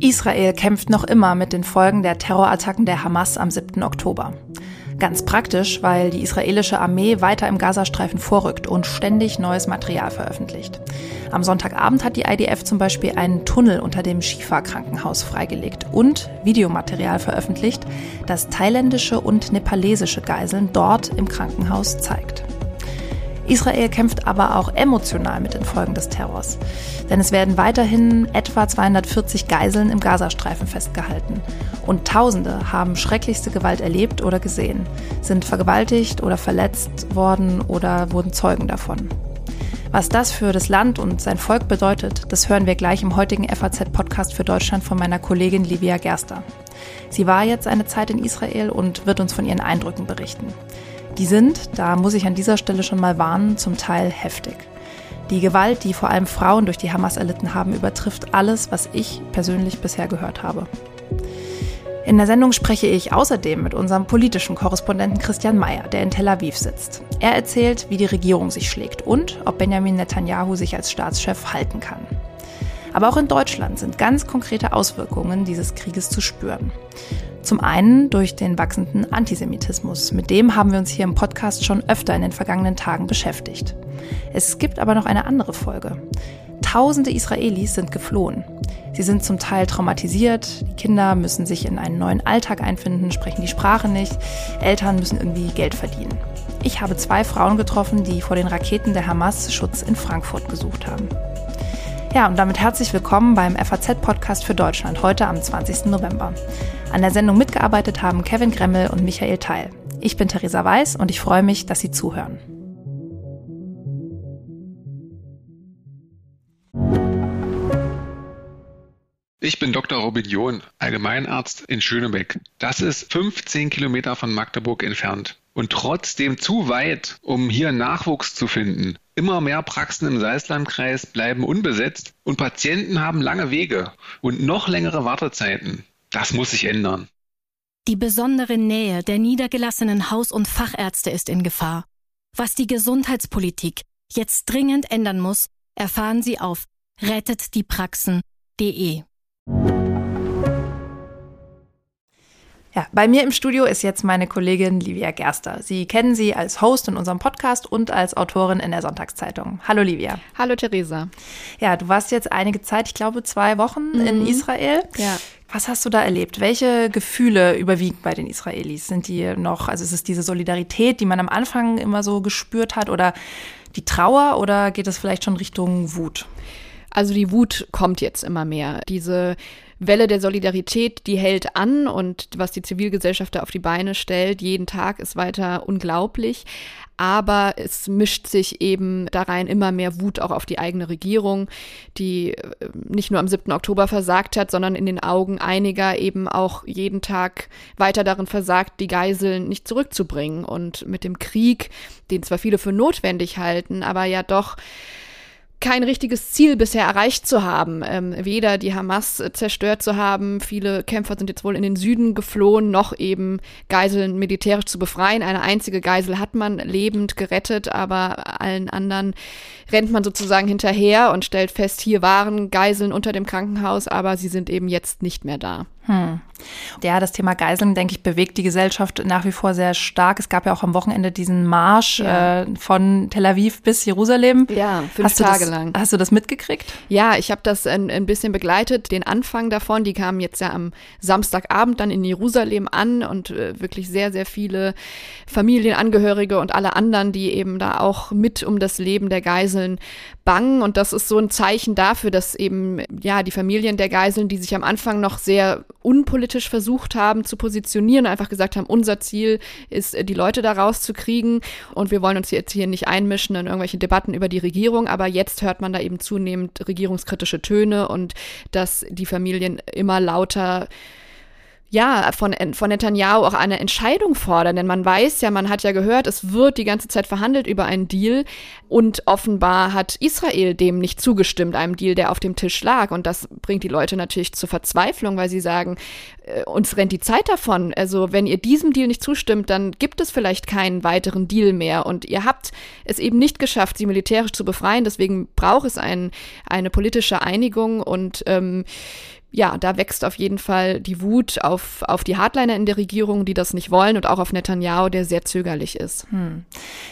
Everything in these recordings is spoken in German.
Israel kämpft noch immer mit den Folgen der Terrorattacken der Hamas am 7. Oktober. Ganz praktisch, weil die israelische Armee weiter im Gazastreifen vorrückt und ständig neues Material veröffentlicht. Am Sonntagabend hat die IDF zum Beispiel einen Tunnel unter dem Shifa-Krankenhaus freigelegt und Videomaterial veröffentlicht, das thailändische und nepalesische Geiseln dort im Krankenhaus zeigt. Israel kämpft aber auch emotional mit den Folgen des Terrors. Denn es werden weiterhin etwa 240 Geiseln im Gazastreifen festgehalten. Und Tausende haben schrecklichste Gewalt erlebt oder gesehen, sind vergewaltigt oder verletzt worden oder wurden Zeugen davon. Was das für das Land und sein Volk bedeutet, das hören wir gleich im heutigen FAZ-Podcast für Deutschland von meiner Kollegin Livia Gerster. Sie war jetzt eine Zeit in Israel und wird uns von ihren Eindrücken berichten. Die sind, da muss ich an dieser Stelle schon mal warnen, zum Teil heftig. Die Gewalt, die vor allem Frauen durch die Hamas erlitten haben, übertrifft alles, was ich persönlich bisher gehört habe. In der Sendung spreche ich außerdem mit unserem politischen Korrespondenten Christian Mayer, der in Tel Aviv sitzt. Er erzählt, wie die Regierung sich schlägt und ob Benjamin Netanyahu sich als Staatschef halten kann. Aber auch in Deutschland sind ganz konkrete Auswirkungen dieses Krieges zu spüren. Zum einen durch den wachsenden Antisemitismus. Mit dem haben wir uns hier im Podcast schon öfter in den vergangenen Tagen beschäftigt. Es gibt aber noch eine andere Folge. Tausende Israelis sind geflohen. Sie sind zum Teil traumatisiert, die Kinder müssen sich in einen neuen Alltag einfinden, sprechen die Sprache nicht, Eltern müssen irgendwie Geld verdienen. Ich habe zwei Frauen getroffen, die vor den Raketen der Hamas Schutz in Frankfurt gesucht haben. Ja, und damit herzlich willkommen beim FAZ-Podcast für Deutschland, heute am 20. November. An der Sendung mitgearbeitet haben Kevin Gremmel und Michael Teil. Ich bin Theresa Weiß und ich freue mich, dass Sie zuhören. Ich bin Dr. Robin John, Allgemeinarzt in Schönebeck. Das ist 15 Kilometer von Magdeburg entfernt und trotzdem zu weit, um hier Nachwuchs zu finden. Immer mehr Praxen im Salzlandkreis bleiben unbesetzt und Patienten haben lange Wege und noch längere Wartezeiten. Das muss sich ändern. Die besondere Nähe der niedergelassenen Haus- und Fachärzte ist in Gefahr. Was die Gesundheitspolitik jetzt dringend ändern muss, erfahren Sie auf rettetdiepraxen.de. Ja, bei mir im Studio ist jetzt meine Kollegin Livia Gerster. Sie kennen sie als Host in unserem Podcast und als Autorin in der Sonntagszeitung. Hallo Livia. Hallo Theresa. Ja, du warst jetzt einige Zeit, ich glaube zwei Wochen mhm. in Israel. Ja. Was hast du da erlebt? Welche Gefühle überwiegen bei den Israelis? Sind die noch, also ist es diese Solidarität, die man am Anfang immer so gespürt hat oder die Trauer oder geht es vielleicht schon Richtung Wut? Also die Wut kommt jetzt immer mehr. Diese Welle der Solidarität, die hält an und was die Zivilgesellschaft da auf die Beine stellt, jeden Tag ist weiter unglaublich. Aber es mischt sich eben da rein immer mehr Wut auch auf die eigene Regierung, die äh, nicht nur am 7. Oktober versagt hat, sondern in den Augen einiger eben auch jeden Tag weiter darin versagt, die Geiseln nicht zurückzubringen. Und mit dem Krieg, den zwar viele für notwendig halten, aber ja doch kein richtiges Ziel bisher erreicht zu haben. Ähm, weder die Hamas zerstört zu haben, viele Kämpfer sind jetzt wohl in den Süden geflohen, noch eben Geiseln militärisch zu befreien. Eine einzige Geisel hat man lebend gerettet, aber allen anderen rennt man sozusagen hinterher und stellt fest, hier waren Geiseln unter dem Krankenhaus, aber sie sind eben jetzt nicht mehr da. Hm. Ja, das Thema Geiseln, denke ich, bewegt die Gesellschaft nach wie vor sehr stark. Es gab ja auch am Wochenende diesen Marsch ja. äh, von Tel Aviv bis Jerusalem. Ja, fünf hast Tage das, lang. Hast du das mitgekriegt? Ja, ich habe das ein, ein, bisschen begleitet, den Anfang davon. Die kamen jetzt ja am Samstagabend dann in Jerusalem an und äh, wirklich sehr, sehr viele Familienangehörige und alle anderen, die eben da auch mit um das Leben der Geiseln bangen. Und das ist so ein Zeichen dafür, dass eben ja die Familien der Geiseln, die sich am Anfang noch sehr unpolitisch versucht haben zu positionieren, einfach gesagt haben, unser Ziel ist, die Leute da rauszukriegen und wir wollen uns jetzt hier nicht einmischen in irgendwelche Debatten über die Regierung, aber jetzt hört man da eben zunehmend regierungskritische Töne und dass die Familien immer lauter ja, von, von Netanyahu auch eine Entscheidung fordern. Denn man weiß ja, man hat ja gehört, es wird die ganze Zeit verhandelt über einen Deal. Und offenbar hat Israel dem nicht zugestimmt, einem Deal, der auf dem Tisch lag. Und das bringt die Leute natürlich zur Verzweiflung, weil sie sagen, äh, uns rennt die Zeit davon. Also wenn ihr diesem Deal nicht zustimmt, dann gibt es vielleicht keinen weiteren Deal mehr. Und ihr habt es eben nicht geschafft, sie militärisch zu befreien. Deswegen braucht es ein, eine politische Einigung. Und ähm, ja, da wächst auf jeden Fall die Wut auf, auf die Hardliner in der Regierung, die das nicht wollen und auch auf Netanyahu, der sehr zögerlich ist. Hm.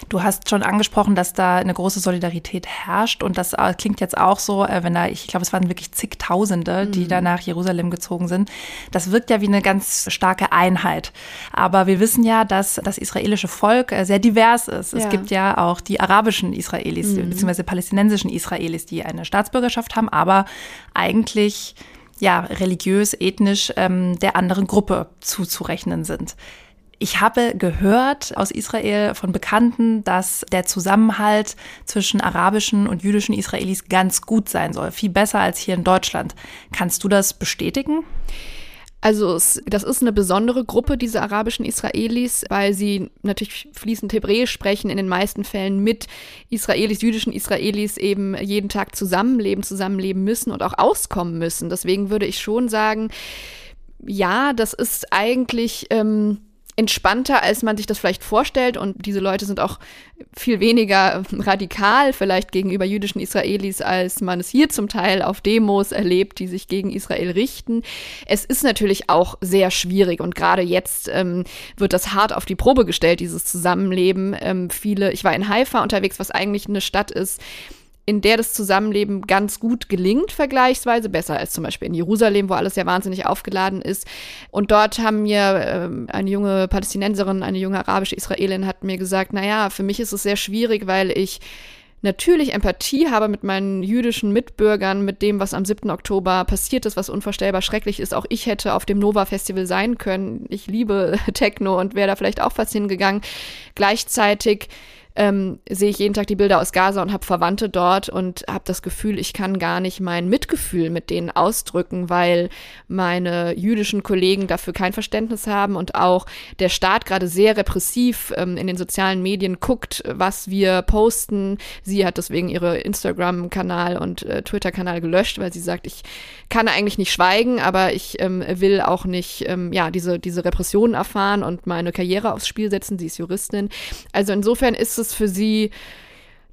Du hast schon angesprochen, dass da eine große Solidarität herrscht und das äh, klingt jetzt auch so, äh, wenn da, ich glaube, es waren wirklich zigtausende, die hm. da nach Jerusalem gezogen sind. Das wirkt ja wie eine ganz starke Einheit. Aber wir wissen ja, dass das israelische Volk äh, sehr divers ist. Es gibt ja auch die arabischen Israelis, hm. beziehungsweise palästinensischen Israelis, die eine Staatsbürgerschaft haben, aber eigentlich ja, religiös, ethnisch ähm, der anderen Gruppe zuzurechnen sind. Ich habe gehört aus Israel von Bekannten, dass der Zusammenhalt zwischen arabischen und jüdischen Israelis ganz gut sein soll, viel besser als hier in Deutschland. Kannst du das bestätigen? Also es, das ist eine besondere Gruppe, diese arabischen Israelis, weil sie natürlich fließend Hebräisch sprechen, in den meisten Fällen mit Israelis, jüdischen Israelis eben jeden Tag zusammenleben, zusammenleben müssen und auch auskommen müssen. Deswegen würde ich schon sagen, ja, das ist eigentlich ähm, entspannter, als man sich das vielleicht vorstellt. Und diese Leute sind auch viel weniger radikal vielleicht gegenüber jüdischen Israelis, als man es hier zum Teil auf Demos erlebt, die sich gegen Israel richten. Es ist natürlich auch sehr schwierig und gerade jetzt ähm, wird das hart auf die Probe gestellt, dieses Zusammenleben. Ähm, viele, ich war in Haifa unterwegs, was eigentlich eine Stadt ist, in der das Zusammenleben ganz gut gelingt, vergleichsweise besser als zum Beispiel in Jerusalem, wo alles ja wahnsinnig aufgeladen ist. Und dort haben mir äh, eine junge Palästinenserin, eine junge arabische Israelin hat mir gesagt, naja, für mich ist es sehr schwierig, weil ich natürlich Empathie habe mit meinen jüdischen Mitbürgern, mit dem, was am 7. Oktober passiert ist, was unvorstellbar schrecklich ist. Auch ich hätte auf dem Nova Festival sein können. Ich liebe Techno und wäre da vielleicht auch fast hingegangen. Gleichzeitig ähm, sehe ich jeden Tag die Bilder aus Gaza und habe Verwandte dort und habe das Gefühl, ich kann gar nicht mein Mitgefühl mit denen ausdrücken, weil meine jüdischen Kollegen dafür kein Verständnis haben und auch der Staat gerade sehr repressiv ähm, in den sozialen Medien guckt, was wir posten. Sie hat deswegen ihre Instagram-Kanal und äh, Twitter-Kanal gelöscht, weil sie sagt, ich kann eigentlich nicht schweigen, aber ich ähm, will auch nicht ähm, ja diese diese Repressionen erfahren und meine Karriere aufs Spiel setzen. Sie ist Juristin. Also insofern ist es für sie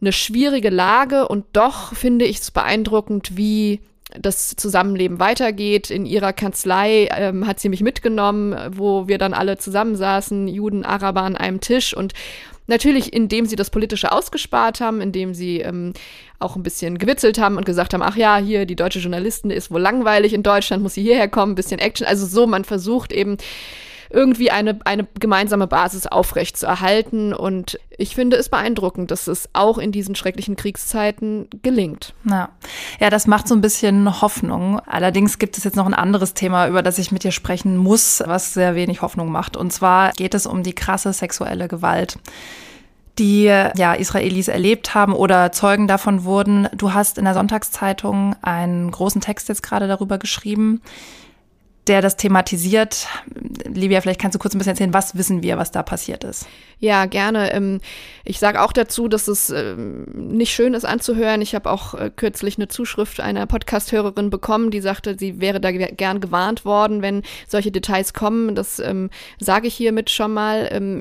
eine schwierige Lage und doch finde ich es beeindruckend, wie das Zusammenleben weitergeht. In ihrer Kanzlei ähm, hat sie mich mitgenommen, wo wir dann alle zusammensaßen, Juden, Araber an einem Tisch und Natürlich, indem sie das Politische ausgespart haben, indem sie ähm, auch ein bisschen gewitzelt haben und gesagt haben, ach ja, hier, die deutsche Journalistin ist wohl langweilig in Deutschland, muss sie hierher kommen, ein bisschen Action. Also so, man versucht eben irgendwie eine, eine gemeinsame Basis aufrecht zu erhalten. Und ich finde es beeindruckend, dass es auch in diesen schrecklichen Kriegszeiten gelingt. Ja. ja, das macht so ein bisschen Hoffnung. Allerdings gibt es jetzt noch ein anderes Thema, über das ich mit dir sprechen muss, was sehr wenig Hoffnung macht. Und zwar geht es um die krasse sexuelle Gewalt die ja Israelis erlebt haben oder Zeugen davon wurden. Du hast in der Sonntagszeitung einen großen Text jetzt gerade darüber geschrieben der das thematisiert. Livia, vielleicht kannst du kurz ein bisschen erzählen, was wissen wir, was da passiert ist? Ja, gerne. Ähm, ich sage auch dazu, dass es ähm, nicht schön ist anzuhören. Ich habe auch äh, kürzlich eine Zuschrift einer Podcast-Hörerin bekommen, die sagte, sie wäre da gern gewarnt worden, wenn solche Details kommen. Das ähm, sage ich hiermit schon mal.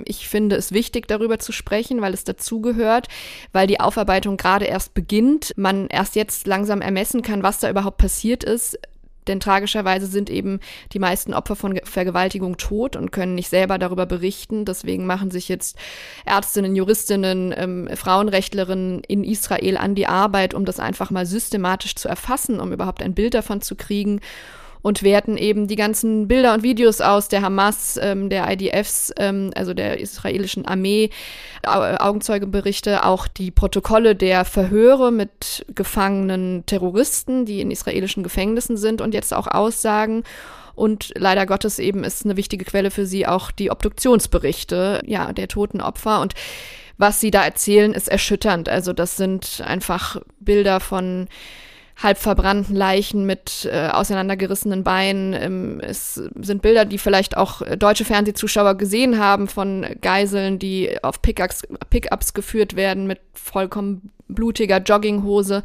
Ich finde es wichtig, darüber zu sprechen, weil es dazugehört, weil die Aufarbeitung gerade erst beginnt. Man erst jetzt langsam ermessen kann, was da überhaupt passiert ist denn tragischerweise sind eben die meisten Opfer von Vergewaltigung tot und können nicht selber darüber berichten. Deswegen machen sich jetzt Ärztinnen, Juristinnen, ähm, Frauenrechtlerinnen in Israel an die Arbeit, um das einfach mal systematisch zu erfassen, um überhaupt ein Bild davon zu kriegen und werten eben die ganzen Bilder und Videos aus der Hamas, ähm, der IDFs, ähm, also der israelischen Armee, Augenzeugenberichte, auch die Protokolle der Verhöre mit gefangenen Terroristen, die in israelischen Gefängnissen sind und jetzt auch Aussagen. Und leider Gottes eben ist eine wichtige Quelle für sie auch die Obduktionsberichte, ja, der toten Opfer. Und was sie da erzählen, ist erschütternd. Also das sind einfach Bilder von halb verbrannten Leichen mit äh, auseinandergerissenen Beinen. Ähm, es sind Bilder, die vielleicht auch deutsche Fernsehzuschauer gesehen haben von Geiseln, die auf Pickups, Pickups geführt werden mit vollkommen blutiger Jogginghose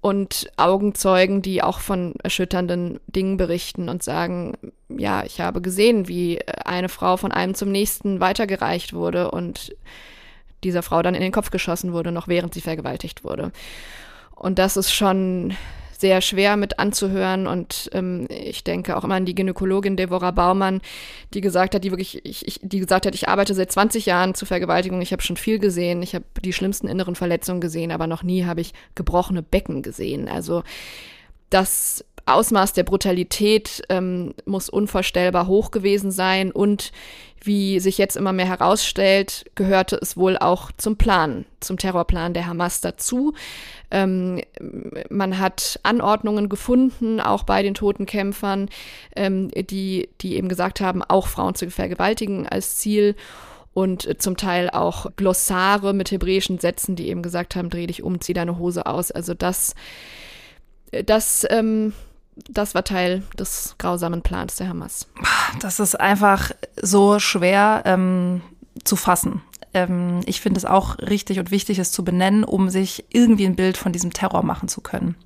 und Augenzeugen, die auch von erschütternden Dingen berichten und sagen, ja, ich habe gesehen, wie eine Frau von einem zum nächsten weitergereicht wurde und dieser Frau dann in den Kopf geschossen wurde, noch während sie vergewaltigt wurde. Und das ist schon sehr schwer mit anzuhören. Und ähm, ich denke auch immer an die Gynäkologin Deborah Baumann, die gesagt hat, die wirklich, ich, ich, die gesagt hat, ich arbeite seit 20 Jahren zur Vergewaltigung, ich habe schon viel gesehen, ich habe die schlimmsten inneren Verletzungen gesehen, aber noch nie habe ich gebrochene Becken gesehen. Also das Ausmaß der Brutalität ähm, muss unvorstellbar hoch gewesen sein und wie sich jetzt immer mehr herausstellt, gehörte es wohl auch zum Plan, zum Terrorplan der Hamas dazu. Ähm, man hat Anordnungen gefunden, auch bei den toten Kämpfern, ähm, die, die eben gesagt haben, auch Frauen zu vergewaltigen als Ziel und zum Teil auch Glossare mit hebräischen Sätzen, die eben gesagt haben, dreh dich um, zieh deine Hose aus. Also das, das ähm, das war Teil des grausamen Plans der Hamas. Das ist einfach so schwer ähm, zu fassen. Ähm, ich finde es auch richtig und wichtig, es zu benennen, um sich irgendwie ein Bild von diesem Terror machen zu können.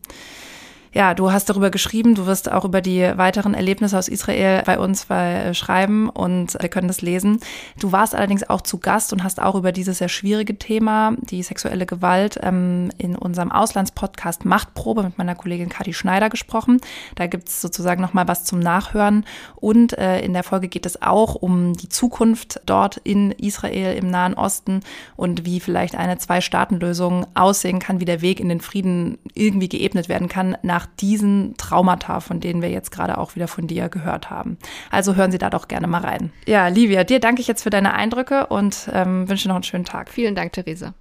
Ja, du hast darüber geschrieben, du wirst auch über die weiteren Erlebnisse aus Israel bei uns äh, schreiben und wir können das lesen. Du warst allerdings auch zu Gast und hast auch über dieses sehr schwierige Thema, die sexuelle Gewalt, ähm, in unserem Auslandspodcast Machtprobe mit meiner Kollegin Kati Schneider gesprochen. Da gibt's sozusagen nochmal was zum Nachhören. Und äh, in der Folge geht es auch um die Zukunft dort in Israel im Nahen Osten und wie vielleicht eine Zwei-Staaten-Lösung aussehen kann, wie der Weg in den Frieden irgendwie geebnet werden kann nach nach diesen Traumata, von denen wir jetzt gerade auch wieder von dir gehört haben. Also hören Sie da doch gerne mal rein. Ja, Livia, dir danke ich jetzt für deine Eindrücke und ähm, wünsche noch einen schönen Tag. Vielen Dank, Theresa.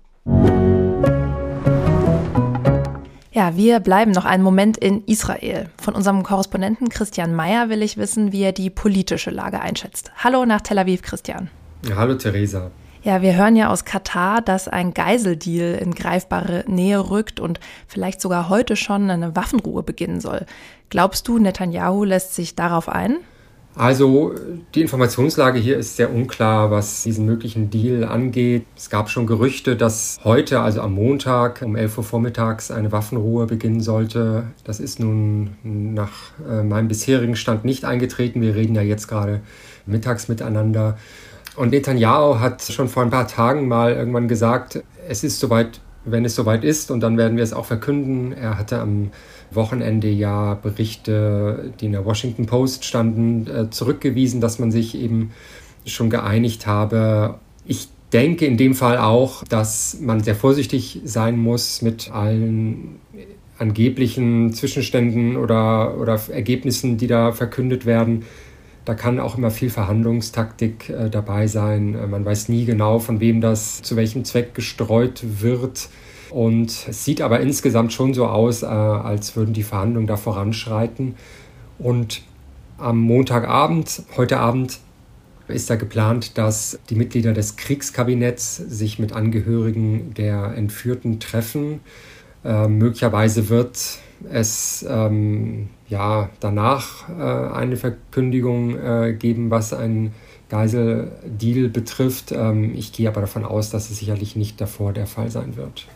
Ja, wir bleiben noch einen Moment in Israel. Von unserem Korrespondenten Christian Mayer will ich wissen, wie er die politische Lage einschätzt. Hallo nach Tel Aviv, Christian. Ja, hallo, Theresa. Ja, wir hören ja aus Katar, dass ein Geiseldeal in greifbare Nähe rückt und vielleicht sogar heute schon eine Waffenruhe beginnen soll. Glaubst du, Netanyahu lässt sich darauf ein? Also die Informationslage hier ist sehr unklar, was diesen möglichen Deal angeht. Es gab schon Gerüchte, dass heute, also am Montag um 11 Uhr vormittags, eine Waffenruhe beginnen sollte. Das ist nun nach äh, meinem bisherigen Stand nicht eingetreten. Wir reden ja jetzt gerade mittags miteinander. Und Netanyahu hat schon vor ein paar Tagen mal irgendwann gesagt, es ist soweit, wenn es soweit ist, und dann werden wir es auch verkünden. Er hatte am Wochenende ja Berichte, die in der Washington Post standen, äh, zurückgewiesen, dass man sich eben schon geeinigt habe. Ich denke in dem Fall auch, dass man sehr vorsichtig sein muss mit allen angeblichen Zwischenständen oder, oder Ergebnissen, die da verkündet werden. Da kann auch immer viel Verhandlungstaktik äh, dabei sein. Äh, man weiß nie genau, von wem das zu welchem Zweck gestreut wird. Und es sieht aber insgesamt schon so aus, äh, als würden die Verhandlungen da voranschreiten. Und am Montagabend, heute Abend, ist da geplant, dass die Mitglieder des Kriegskabinetts sich mit Angehörigen der Entführten treffen. Äh, möglicherweise wird es ähm, ja, danach äh, eine Verkündigung äh, geben, was ein Geiseldeal betrifft. Ähm, ich gehe aber davon aus, dass es sicherlich nicht davor der Fall sein wird.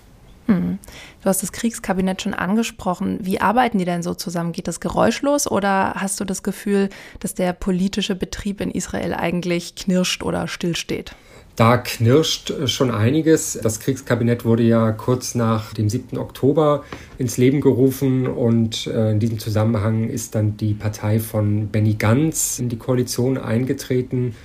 Hm. Du hast das Kriegskabinett schon angesprochen. Wie arbeiten die denn so zusammen? Geht das geräuschlos oder hast du das Gefühl, dass der politische Betrieb in Israel eigentlich knirscht oder stillsteht? Da knirscht schon einiges. Das Kriegskabinett wurde ja kurz nach dem 7. Oktober ins Leben gerufen und äh, in diesem Zusammenhang ist dann die Partei von Benny Gantz in die Koalition eingetreten,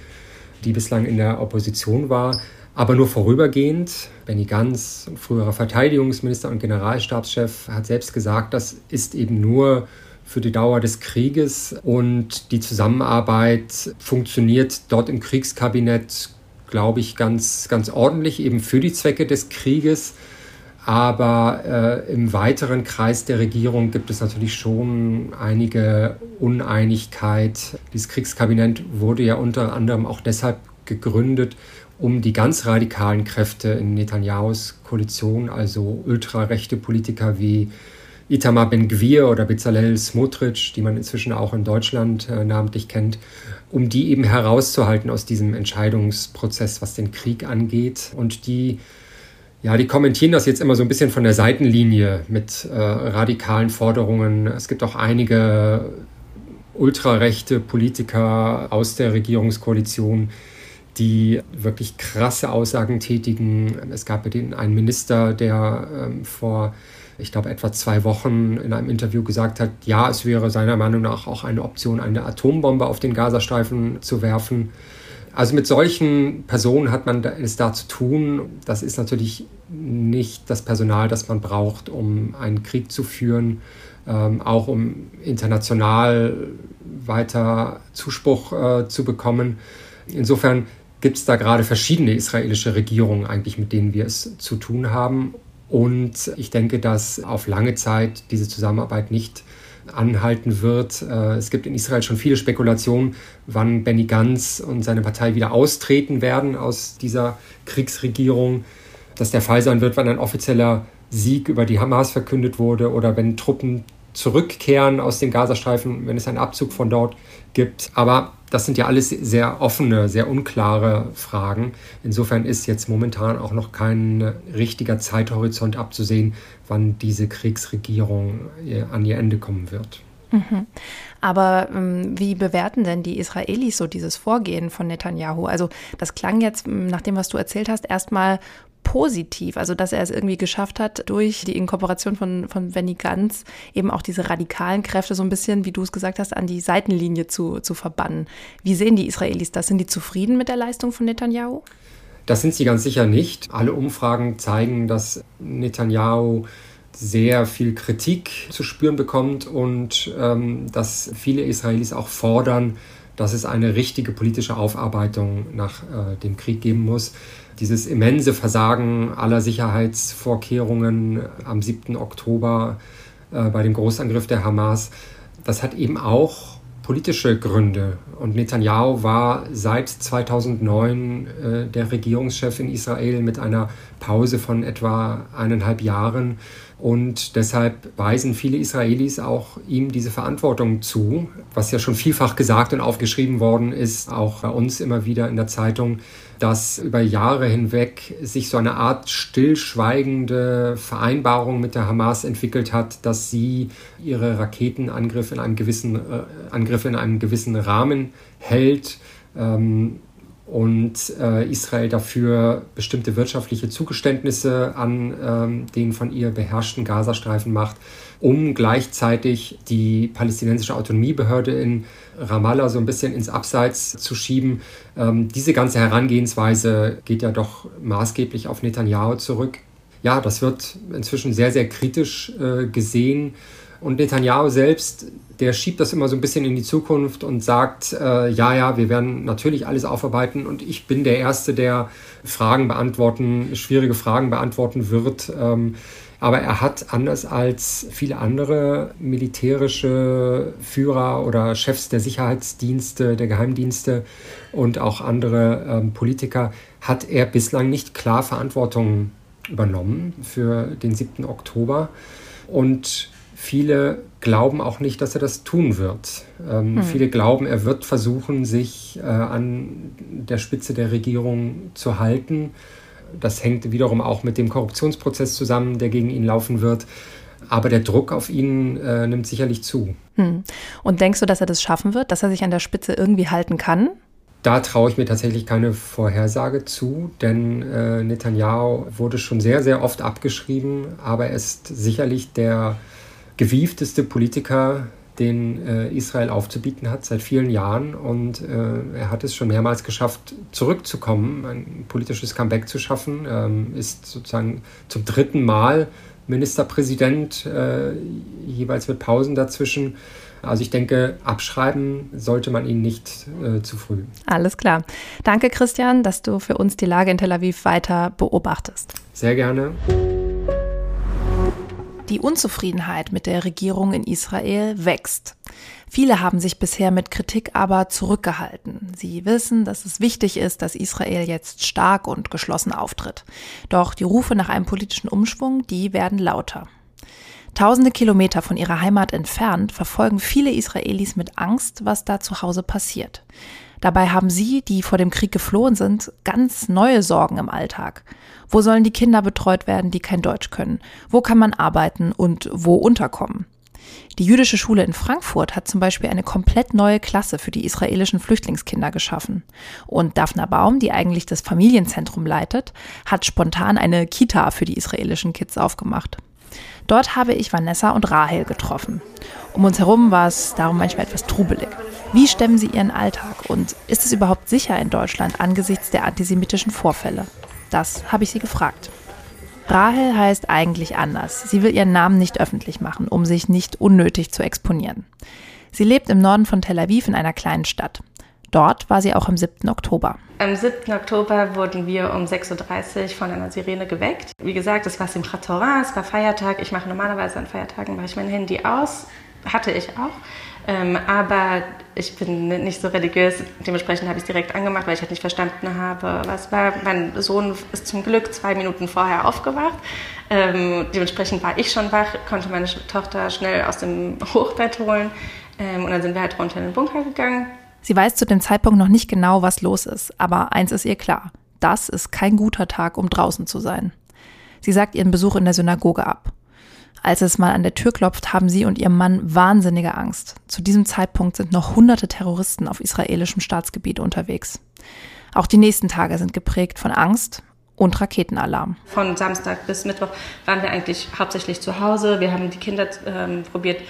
die bislang in der Opposition war, aber nur vorübergehend. Benny Gantz, früherer Verteidigungsminister und Generalstabschef, hat selbst gesagt, das ist eben nur für die Dauer des Krieges und die Zusammenarbeit funktioniert dort im Kriegskabinett glaube ich, ganz, ganz ordentlich eben für die Zwecke des Krieges. Aber äh, im weiteren Kreis der Regierung gibt es natürlich schon einige Uneinigkeit. Dieses Kriegskabinett wurde ja unter anderem auch deshalb gegründet, um die ganz radikalen Kräfte in Netanyahus Koalition, also ultrarechte Politiker wie Itamar Ben-Gvir oder Bezalel Smotrich, die man inzwischen auch in Deutschland äh, namentlich kennt, um die eben herauszuhalten aus diesem Entscheidungsprozess, was den Krieg angeht. Und die, ja, die kommentieren das jetzt immer so ein bisschen von der Seitenlinie mit äh, radikalen Forderungen. Es gibt auch einige ultrarechte Politiker aus der Regierungskoalition, die wirklich krasse Aussagen tätigen. Es gab einen Minister, der ähm, vor, ich glaube, etwa zwei Wochen in einem Interview gesagt hat, ja, es wäre seiner Meinung nach auch eine Option, eine Atombombe auf den Gazastreifen zu werfen. Also mit solchen Personen hat man es da zu tun. Das ist natürlich nicht das Personal, das man braucht, um einen Krieg zu führen, ähm, auch um international weiter Zuspruch äh, zu bekommen. Insofern gibt es da gerade verschiedene israelische Regierungen eigentlich, mit denen wir es zu tun haben. Und ich denke, dass auf lange Zeit diese Zusammenarbeit nicht anhalten wird. Äh, es gibt in Israel schon viele Spekulationen, wann Benny Gantz und seine Partei wieder austreten werden aus dieser Kriegsregierung. Dass der Fall sein wird, wenn ein offizieller Sieg über die Hamas verkündet wurde oder wenn Truppen zurückkehren aus dem Gazastreifen, wenn es einen Abzug von dort gibt. Aber das sind ja alles sehr offene, sehr unklare Fragen. Insofern ist jetzt momentan auch noch kein richtiger Zeithorizont abzusehen, wann diese Kriegsregierung äh, an ihr Ende kommen wird. Mhm. Aber ähm, wie bewerten denn die Israelis so dieses Vorgehen von Netanyahu? Also das klang jetzt, nach dem, was du erzählt hast, erstmal positiv, also dass er es irgendwie geschafft hat, durch die Inkorporation von, von Benny Gantz eben auch diese radikalen Kräfte so ein bisschen, wie du es gesagt hast, an die Seitenlinie zu, zu verbannen. Wie sehen die Israelis das? Sind die zufrieden mit der Leistung von Netanyahu? Das sind sie ganz sicher nicht. Alle Umfragen zeigen, dass Netanyahu sehr viel Kritik zu spüren bekommt und ähm, dass viele Israelis auch fordern, dass es eine richtige politische Aufarbeitung nach äh, dem Krieg geben muss dieses immense Versagen aller Sicherheitsvorkehrungen am 7. Oktober äh, bei dem Großangriff der Hamas, das hat eben auch politische Gründe. Und Netanyahu war seit 2009 äh, der Regierungschef in Israel mit einer Pause von etwa eineinhalb Jahren. Und deshalb weisen viele Israelis auch ihm diese Verantwortung zu, was ja schon vielfach gesagt und aufgeschrieben worden ist, auch bei uns immer wieder in der Zeitung, dass über Jahre hinweg sich so eine Art stillschweigende Vereinbarung mit der Hamas entwickelt hat, dass sie ihre Raketenangriffe in einem gewissen, äh, Angriffe in einem gewissen Rahmen hält. Ähm, und äh, Israel dafür bestimmte wirtschaftliche Zugeständnisse an ähm, den von ihr beherrschten Gazastreifen macht, um gleichzeitig die palästinensische Autonomiebehörde in Ramallah so ein bisschen ins Abseits zu schieben. Ähm, diese ganze Herangehensweise geht ja doch maßgeblich auf Netanyahu zurück. Ja, das wird inzwischen sehr, sehr kritisch äh, gesehen. Und Netanyahu selbst, der schiebt das immer so ein bisschen in die Zukunft und sagt, äh, ja, ja, wir werden natürlich alles aufarbeiten und ich bin der Erste, der Fragen beantworten, schwierige Fragen beantworten wird. Ähm, aber er hat anders als viele andere militärische Führer oder Chefs der Sicherheitsdienste, der Geheimdienste und auch andere ähm, Politiker, hat er bislang nicht klar Verantwortung übernommen für den 7. Oktober. Und Viele glauben auch nicht, dass er das tun wird. Ähm, hm. Viele glauben, er wird versuchen, sich äh, an der Spitze der Regierung zu halten. Das hängt wiederum auch mit dem Korruptionsprozess zusammen, der gegen ihn laufen wird. Aber der Druck auf ihn äh, nimmt sicherlich zu. Hm. Und denkst du, dass er das schaffen wird, dass er sich an der Spitze irgendwie halten kann? Da traue ich mir tatsächlich keine Vorhersage zu, denn äh, Netanyahu wurde schon sehr, sehr oft abgeschrieben, aber er ist sicherlich der gewiefteste Politiker, den äh, Israel aufzubieten hat seit vielen Jahren. Und äh, er hat es schon mehrmals geschafft, zurückzukommen, ein politisches Comeback zu schaffen, ähm, ist sozusagen zum dritten Mal Ministerpräsident, äh, jeweils mit Pausen dazwischen. Also ich denke, abschreiben sollte man ihn nicht äh, zu früh. Alles klar. Danke, Christian, dass du für uns die Lage in Tel Aviv weiter beobachtest. Sehr gerne. Die Unzufriedenheit mit der Regierung in Israel wächst. Viele haben sich bisher mit Kritik aber zurückgehalten. Sie wissen, dass es wichtig ist, dass Israel jetzt stark und geschlossen auftritt. Doch die Rufe nach einem politischen Umschwung, die werden lauter. Tausende Kilometer von ihrer Heimat entfernt verfolgen viele Israelis mit Angst, was da zu Hause passiert. Dabei haben sie, die vor dem Krieg geflohen sind, ganz neue Sorgen im Alltag. Wo sollen die Kinder betreut werden, die kein Deutsch können? Wo kann man arbeiten und wo unterkommen? Die jüdische Schule in Frankfurt hat zum Beispiel eine komplett neue Klasse für die israelischen Flüchtlingskinder geschaffen. Und Daphna Baum, die eigentlich das Familienzentrum leitet, hat spontan eine Kita für die israelischen Kids aufgemacht. Dort habe ich Vanessa und Rahel getroffen. Um uns herum war es darum manchmal etwas trubelig. Wie stemmen sie ihren Alltag und ist es überhaupt sicher in Deutschland angesichts der antisemitischen Vorfälle? Das habe ich sie gefragt. Rahel heißt eigentlich anders. Sie will ihren Namen nicht öffentlich machen, um sich nicht unnötig zu exponieren. Sie lebt im Norden von Tel Aviv in einer kleinen Stadt. Dort war sie auch am 7. Oktober. Am 7. Oktober wurden wir um 6.30 Uhr von einer Sirene geweckt. Wie gesagt, es war Simchat Torah, es war Feiertag. Ich mache normalerweise an Feiertagen, mache ich mein Handy aus. Hatte ich auch. Ähm, aber ich bin nicht so religiös, dementsprechend habe ich es direkt angemacht, weil ich halt nicht verstanden habe, was war. Mein Sohn ist zum Glück zwei Minuten vorher aufgewacht. Ähm, dementsprechend war ich schon wach, konnte meine Tochter schnell aus dem Hochbett holen. Ähm, und dann sind wir halt runter in den Bunker gegangen. Sie weiß zu dem Zeitpunkt noch nicht genau, was los ist, aber eins ist ihr klar. Das ist kein guter Tag, um draußen zu sein. Sie sagt ihren Besuch in der Synagoge ab. Als es mal an der Tür klopft, haben sie und ihr Mann wahnsinnige Angst. Zu diesem Zeitpunkt sind noch hunderte Terroristen auf israelischem Staatsgebiet unterwegs. Auch die nächsten Tage sind geprägt von Angst und Raketenalarm. Von Samstag bis Mittwoch waren wir eigentlich hauptsächlich zu Hause. Wir haben die Kinder ähm, probiert,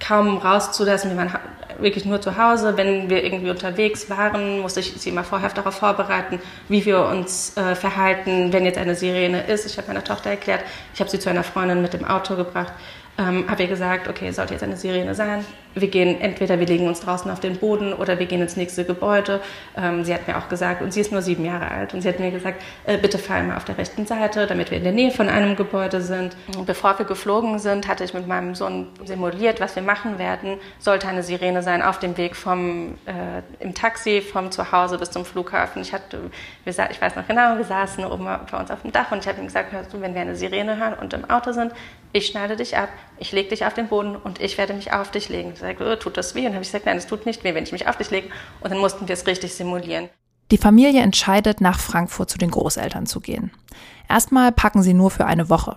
kaum rauszulassen. Wir waren wirklich nur zu Hause. Wenn wir irgendwie unterwegs waren, musste ich sie immer vorher darauf vorbereiten, wie wir uns äh, verhalten, wenn jetzt eine Sirene ist. Ich habe meiner Tochter erklärt, ich habe sie zu einer Freundin mit dem Auto gebracht ähm, habe ihr gesagt, okay, sollte jetzt eine Sirene sein, wir gehen entweder wir legen uns draußen auf den Boden oder wir gehen ins nächste Gebäude. Ähm, sie hat mir auch gesagt, und sie ist nur sieben Jahre alt, und sie hat mir gesagt, äh, bitte fall mal auf der rechten Seite, damit wir in der Nähe von einem Gebäude sind. Und bevor wir geflogen sind, hatte ich mit meinem Sohn simuliert, was wir machen werden. Sollte eine Sirene sein auf dem Weg vom äh, im Taxi vom Zuhause bis zum Flughafen. Ich hatte, wir, ich weiß noch genau, wir saßen oben bei uns auf dem Dach und ich habe ihm gesagt, hörst du, wenn wir eine Sirene hören und im Auto sind, ich schneide dich ab, ich lege dich auf den Boden und ich werde mich auf dich legen. Ich sage, oh, tut das weh? Und dann habe ich gesagt, nein, es tut nicht weh, wenn ich mich auf dich lege. Und dann mussten wir es richtig simulieren. Die Familie entscheidet, nach Frankfurt zu den Großeltern zu gehen. Erstmal packen sie nur für eine Woche.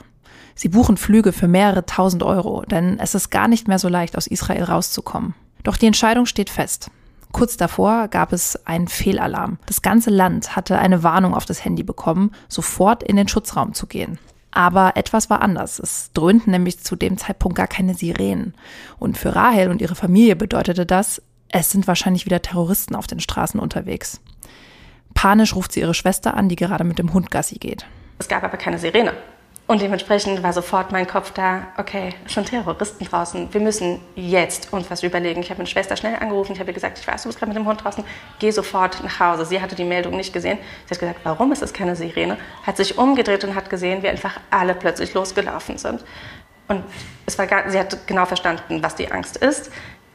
Sie buchen Flüge für mehrere tausend Euro, denn es ist gar nicht mehr so leicht, aus Israel rauszukommen. Doch die Entscheidung steht fest. Kurz davor gab es einen Fehlalarm. Das ganze Land hatte eine Warnung auf das Handy bekommen, sofort in den Schutzraum zu gehen. Aber etwas war anders. Es dröhnten nämlich zu dem Zeitpunkt gar keine Sirenen. Und für Rahel und ihre Familie bedeutete das, es sind wahrscheinlich wieder Terroristen auf den Straßen unterwegs. Panisch ruft sie ihre Schwester an, die gerade mit dem Hund Gassi geht. Es gab aber keine Sirene. Und dementsprechend war sofort mein Kopf da, okay, sind Terroristen draußen. Wir müssen jetzt uns was überlegen. Ich habe meine Schwester schnell angerufen. Ich habe ihr gesagt, ich weiß, du bist gerade mit dem Hund draußen. Geh sofort nach Hause. Sie hatte die Meldung nicht gesehen. Sie hat gesagt, warum ist es keine Sirene? Hat sich umgedreht und hat gesehen, wie einfach alle plötzlich losgelaufen sind. Und es war gar, sie hat genau verstanden, was die Angst ist.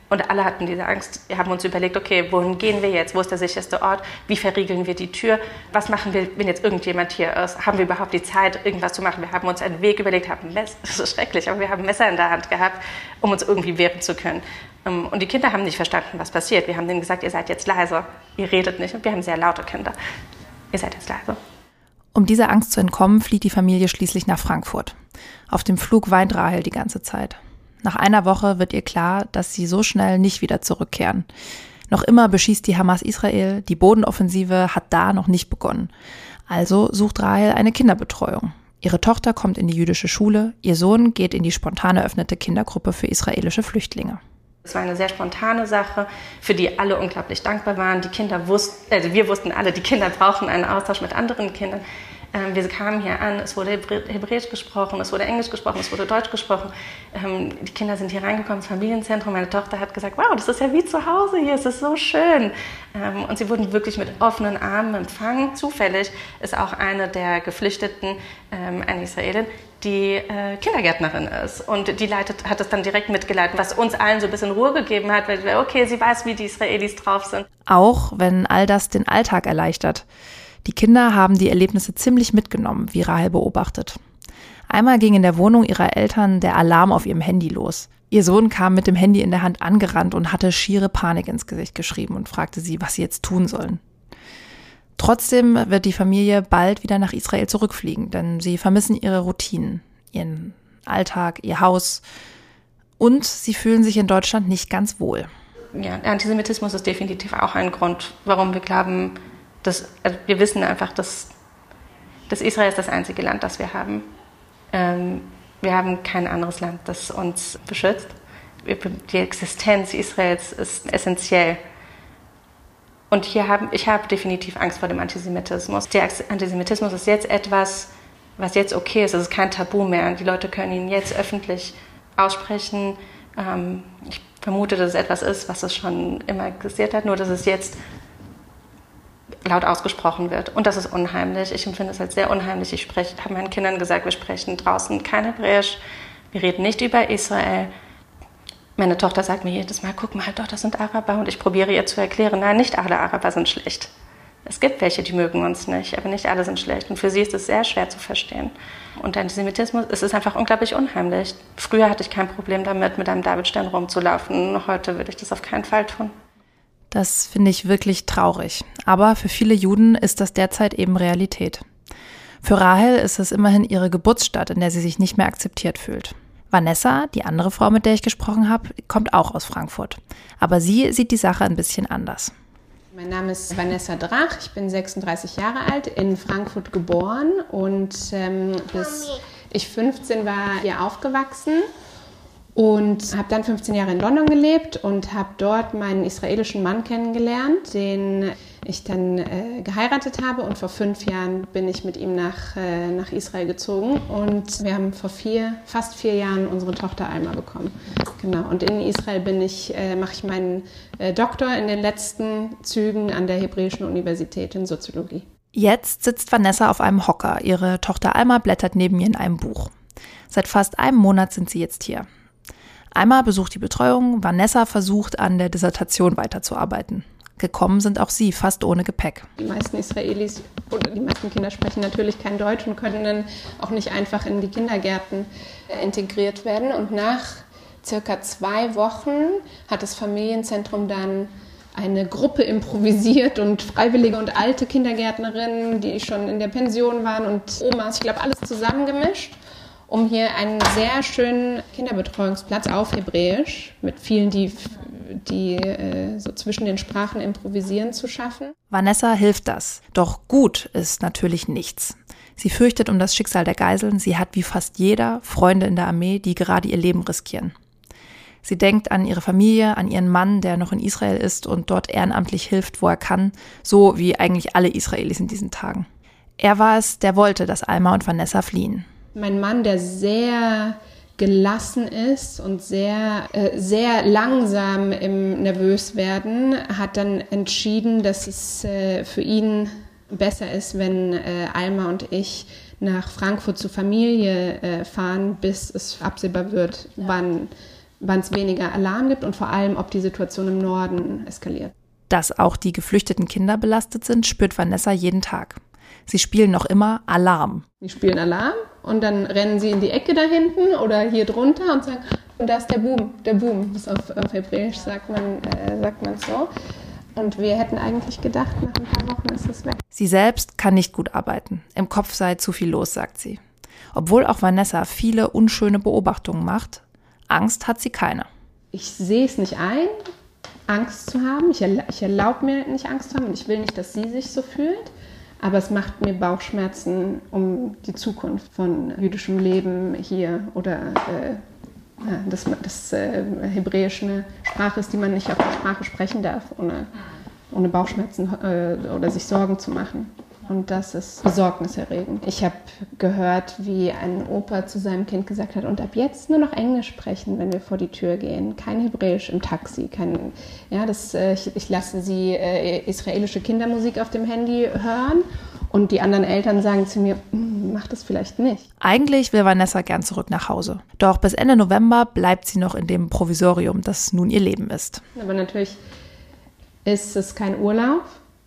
Und alle hatten diese Angst. Wir haben uns überlegt, okay, wohin gehen wir jetzt? Wo ist der sicherste Ort? Wie verriegeln wir die Tür? Was machen wir, wenn jetzt irgendjemand hier ist? Haben wir überhaupt die Zeit, irgendwas zu machen? Wir haben uns einen Weg überlegt, haben Messer, das ist schrecklich, aber wir haben Messer in der Hand gehabt, um uns irgendwie wehren zu können. Ähm, und die Kinder haben nicht verstanden, was passiert. Wir haben denen gesagt, ihr seid jetzt leise, ihr redet nicht. Und wir haben sehr laute Kinder. Ihr seid jetzt leise. Um dieser Angst zu entkommen, flieht die Familie schließlich nach Frankfurt. Auf dem Flug weint Rahel die ganze Zeit. Nach einer Woche wird ihr klar, dass sie so schnell nicht wieder zurückkehren. Noch immer beschießt die Hamas Israel, die Bodenoffensive hat da noch nicht begonnen. Also sucht Rahel eine Kinderbetreuung. Ihre Tochter kommt in die jüdische Schule, ihr Sohn geht in die spontan eröffnete Kindergruppe für israelische Flüchtlinge. Es war eine sehr spontane Sache, für die alle unglaublich dankbar waren. Die Kinder wussten, also wir wussten alle, die Kinder brauchen einen Austausch mit anderen Kindern. Ähm, wir kamen hier an, es wurde Hebräisch gesprochen, es wurde Englisch gesprochen, es wurde Deutsch gesprochen. Ähm, die Kinder sind hier reingekommen ins Familienzentrum. Meine Tochter hat gesagt, wow, das ist ja wie zu Hause hier, es ist so schön. Ähm, und sie wurden wirklich mit offenen Armen empfangen. Zufällig ist auch eine der Geflüchteten, eine Israelin, die äh, Kindergärtnerin ist. Und die leitet, hat es dann direkt mitgeleitet, was uns allen so ein bisschen Ruhe gegeben hat, weil okay, sie weiß, wie die Israelis drauf sind. Auch wenn all das den Alltag erleichtert. Die Kinder haben die Erlebnisse ziemlich mitgenommen, wie Rahel beobachtet. Einmal ging in der Wohnung ihrer Eltern der Alarm auf ihrem Handy los. Ihr Sohn kam mit dem Handy in der Hand angerannt und hatte schiere Panik ins Gesicht geschrieben und fragte sie, was sie jetzt tun sollen. Trotzdem wird die Familie bald wieder nach Israel zurückfliegen, denn sie vermissen ihre Routinen, ihren Alltag, ihr Haus und sie fühlen sich in Deutschland nicht ganz wohl. Ja, Antisemitismus ist definitiv auch ein Grund, warum wir glauben, dass also wir wissen einfach, dass, dass Israel ist das einzige Land, das wir haben. Ähm, wir haben kein anderes Land, das uns beschützt. Die Existenz Israels ist essentiell. Und hier haben, ich habe definitiv Angst vor dem Antisemitismus. Der Antisemitismus ist jetzt etwas, was jetzt okay ist. Es ist kein Tabu mehr. Die Leute können ihn jetzt öffentlich aussprechen. Ähm, ich vermute, dass es etwas ist, was es schon immer existiert hat, nur dass es jetzt laut ausgesprochen wird. Und das ist unheimlich. Ich empfinde es als sehr unheimlich. Ich habe meinen Kindern gesagt, wir sprechen draußen kein Hebräisch. Wir reden nicht über Israel. Meine Tochter sagt mir jedes Mal, guck mal, doch, das sind Araber. Und ich probiere ihr zu erklären, nein, nicht alle Araber sind schlecht. Es gibt welche, die mögen uns nicht, aber nicht alle sind schlecht. Und für sie ist es sehr schwer zu verstehen. Und Antisemitismus, es ist einfach unglaublich unheimlich. Früher hatte ich kein Problem damit, mit einem Davidstern rumzulaufen. Heute würde ich das auf keinen Fall tun. Das finde ich wirklich traurig. Aber für viele Juden ist das derzeit eben Realität. Für Rahel ist es immerhin ihre Geburtsstadt, in der sie sich nicht mehr akzeptiert fühlt. Vanessa, die andere Frau, mit der ich gesprochen habe, kommt auch aus Frankfurt. Aber sie sieht die Sache ein bisschen anders. Mein Name ist Vanessa Drach, ich bin 36 Jahre alt, in Frankfurt geboren und ähm, bis ich 15 war hier aufgewachsen und habe dann 15 Jahre in London gelebt und habe dort meinen israelischen Mann kennengelernt, den ich dann äh, geheiratet habe und vor fünf Jahren bin ich mit ihm nach, äh, nach Israel gezogen und wir haben vor vier, fast vier Jahren unsere Tochter Alma bekommen. Genau. Und in Israel bin ich, äh, mache ich meinen äh, Doktor in den letzten Zügen an der Hebräischen Universität in Soziologie. Jetzt sitzt Vanessa auf einem Hocker. Ihre Tochter Alma blättert neben ihr in einem Buch. Seit fast einem Monat sind sie jetzt hier. Einmal besucht die Betreuung, Vanessa versucht an der Dissertation weiterzuarbeiten. Gekommen sind auch sie, fast ohne Gepäck. Die meisten Israelis oder die meisten Kinder sprechen natürlich kein Deutsch und können dann auch nicht einfach in die Kindergärten äh, integriert werden. Und nach circa zwei Wochen hat das Familienzentrum dann eine Gruppe improvisiert und Freiwillige und alte Kindergärtnerinnen, die schon in der Pension waren und Omas, ich glaube, alles zusammengemischt um hier einen sehr schönen Kinderbetreuungsplatz auf Hebräisch mit vielen, die, die äh, so zwischen den Sprachen improvisieren zu schaffen. Vanessa hilft das. Doch gut ist natürlich nichts. Sie fürchtet um das Schicksal der Geiseln. Sie hat wie fast jeder Freunde in der Armee, die gerade ihr Leben riskieren. Sie denkt an ihre Familie, an ihren Mann, der noch in Israel ist und dort ehrenamtlich hilft, wo er kann, so wie eigentlich alle Israelis in diesen Tagen. Er war es, der wollte, dass Alma und Vanessa fliehen mein Mann, der sehr gelassen ist und sehr, äh, sehr langsam im Nervöswerden, hat dann entschieden, dass es äh, für ihn besser ist, wenn äh, Alma und ich nach Frankfurt zur Familie äh, fahren, bis es absehbar wird, wann wann es weniger Alarm gibt und vor allem, ob die Situation im Norden eskaliert. Dass auch die geflüchteten Kinder belastet sind, spürt Vanessa jeden Tag. Sie spielen noch immer Alarm. Sie spielen Alarm und dann rennen sie in die Ecke da hinten oder hier drunter und sagen, und da ist der Boom, der Boom. Das auf, auf Hebräisch sagt man, äh, sagt man so. Und wir hätten eigentlich gedacht, nach ein paar Wochen ist es weg. Sie selbst kann nicht gut arbeiten. Im Kopf sei zu viel los, sagt sie. Obwohl auch Vanessa viele unschöne Beobachtungen macht, Angst hat sie keine. Ich sehe es nicht ein, Angst zu haben. Ich, erla ich erlaube mir nicht Angst zu haben und ich will nicht, dass sie sich so fühlt. Aber es macht mir Bauchschmerzen um die Zukunft von jüdischem Leben hier oder äh, dass das äh, Hebräisch eine Sprache ist, die man nicht auf der Sprache sprechen darf, ohne, ohne Bauchschmerzen äh, oder sich Sorgen zu machen. Und das ist besorgniserregend. Ich habe gehört, wie ein Opa zu seinem Kind gesagt hat, und ab jetzt nur noch Englisch sprechen, wenn wir vor die Tür gehen. Kein Hebräisch im Taxi. Kein, ja, das, äh, ich, ich, lasse sie äh, israelische Kindermusik auf dem Handy hören. Und die anderen Eltern sagen zu mir, hm, mach das vielleicht nicht. Eigentlich will Vanessa gern zurück nach Hause. Doch bis Ende November bleibt sie noch in dem Provisorium, das nun ihr Leben ist. Aber natürlich ist es kein Urlaub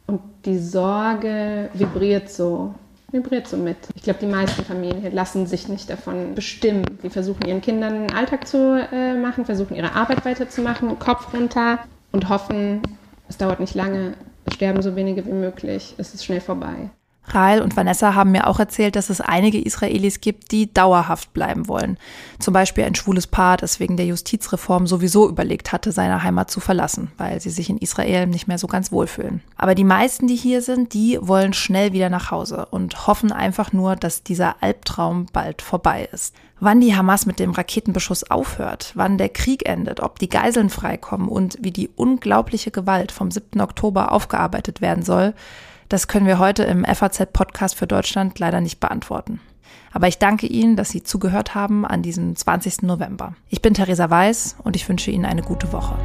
und die Sorge vibriert so vibriert so mit. Ich glaube, die meisten Familien lassen sich nicht davon bestimmen. Sie versuchen ihren Kindern einen Alltag zu äh, machen, versuchen ihre Arbeit weiterzumachen, Kopf runter und hoffen, es dauert nicht lange, es sterben so wenige wie möglich, es ist schnell vorbei. Rael und Vanessa haben mir auch erzählt, dass es einige Israelis gibt, die dauerhaft bleiben wollen. Zum Beispiel ein schwules Paar, das wegen der Justizreform sowieso überlegt hatte, seine Heimat zu verlassen, weil sie sich in Israel nicht mehr so ganz wohlfühlen. Aber die meisten, die hier sind, die wollen schnell wieder nach Hause und hoffen einfach nur, dass dieser Albtraum bald vorbei ist. Wann die Hamas mit dem Raketenbeschuss aufhört, wann der Krieg endet, ob die Geiseln freikommen und wie die unglaubliche Gewalt vom 7. Oktober aufgearbeitet werden soll, das können wir heute im FAZ-Podcast für Deutschland leider nicht beantworten. Aber ich danke Ihnen, dass Sie zugehört haben an diesem 20. November. Ich bin Theresa Weiß und ich wünsche Ihnen eine gute Woche.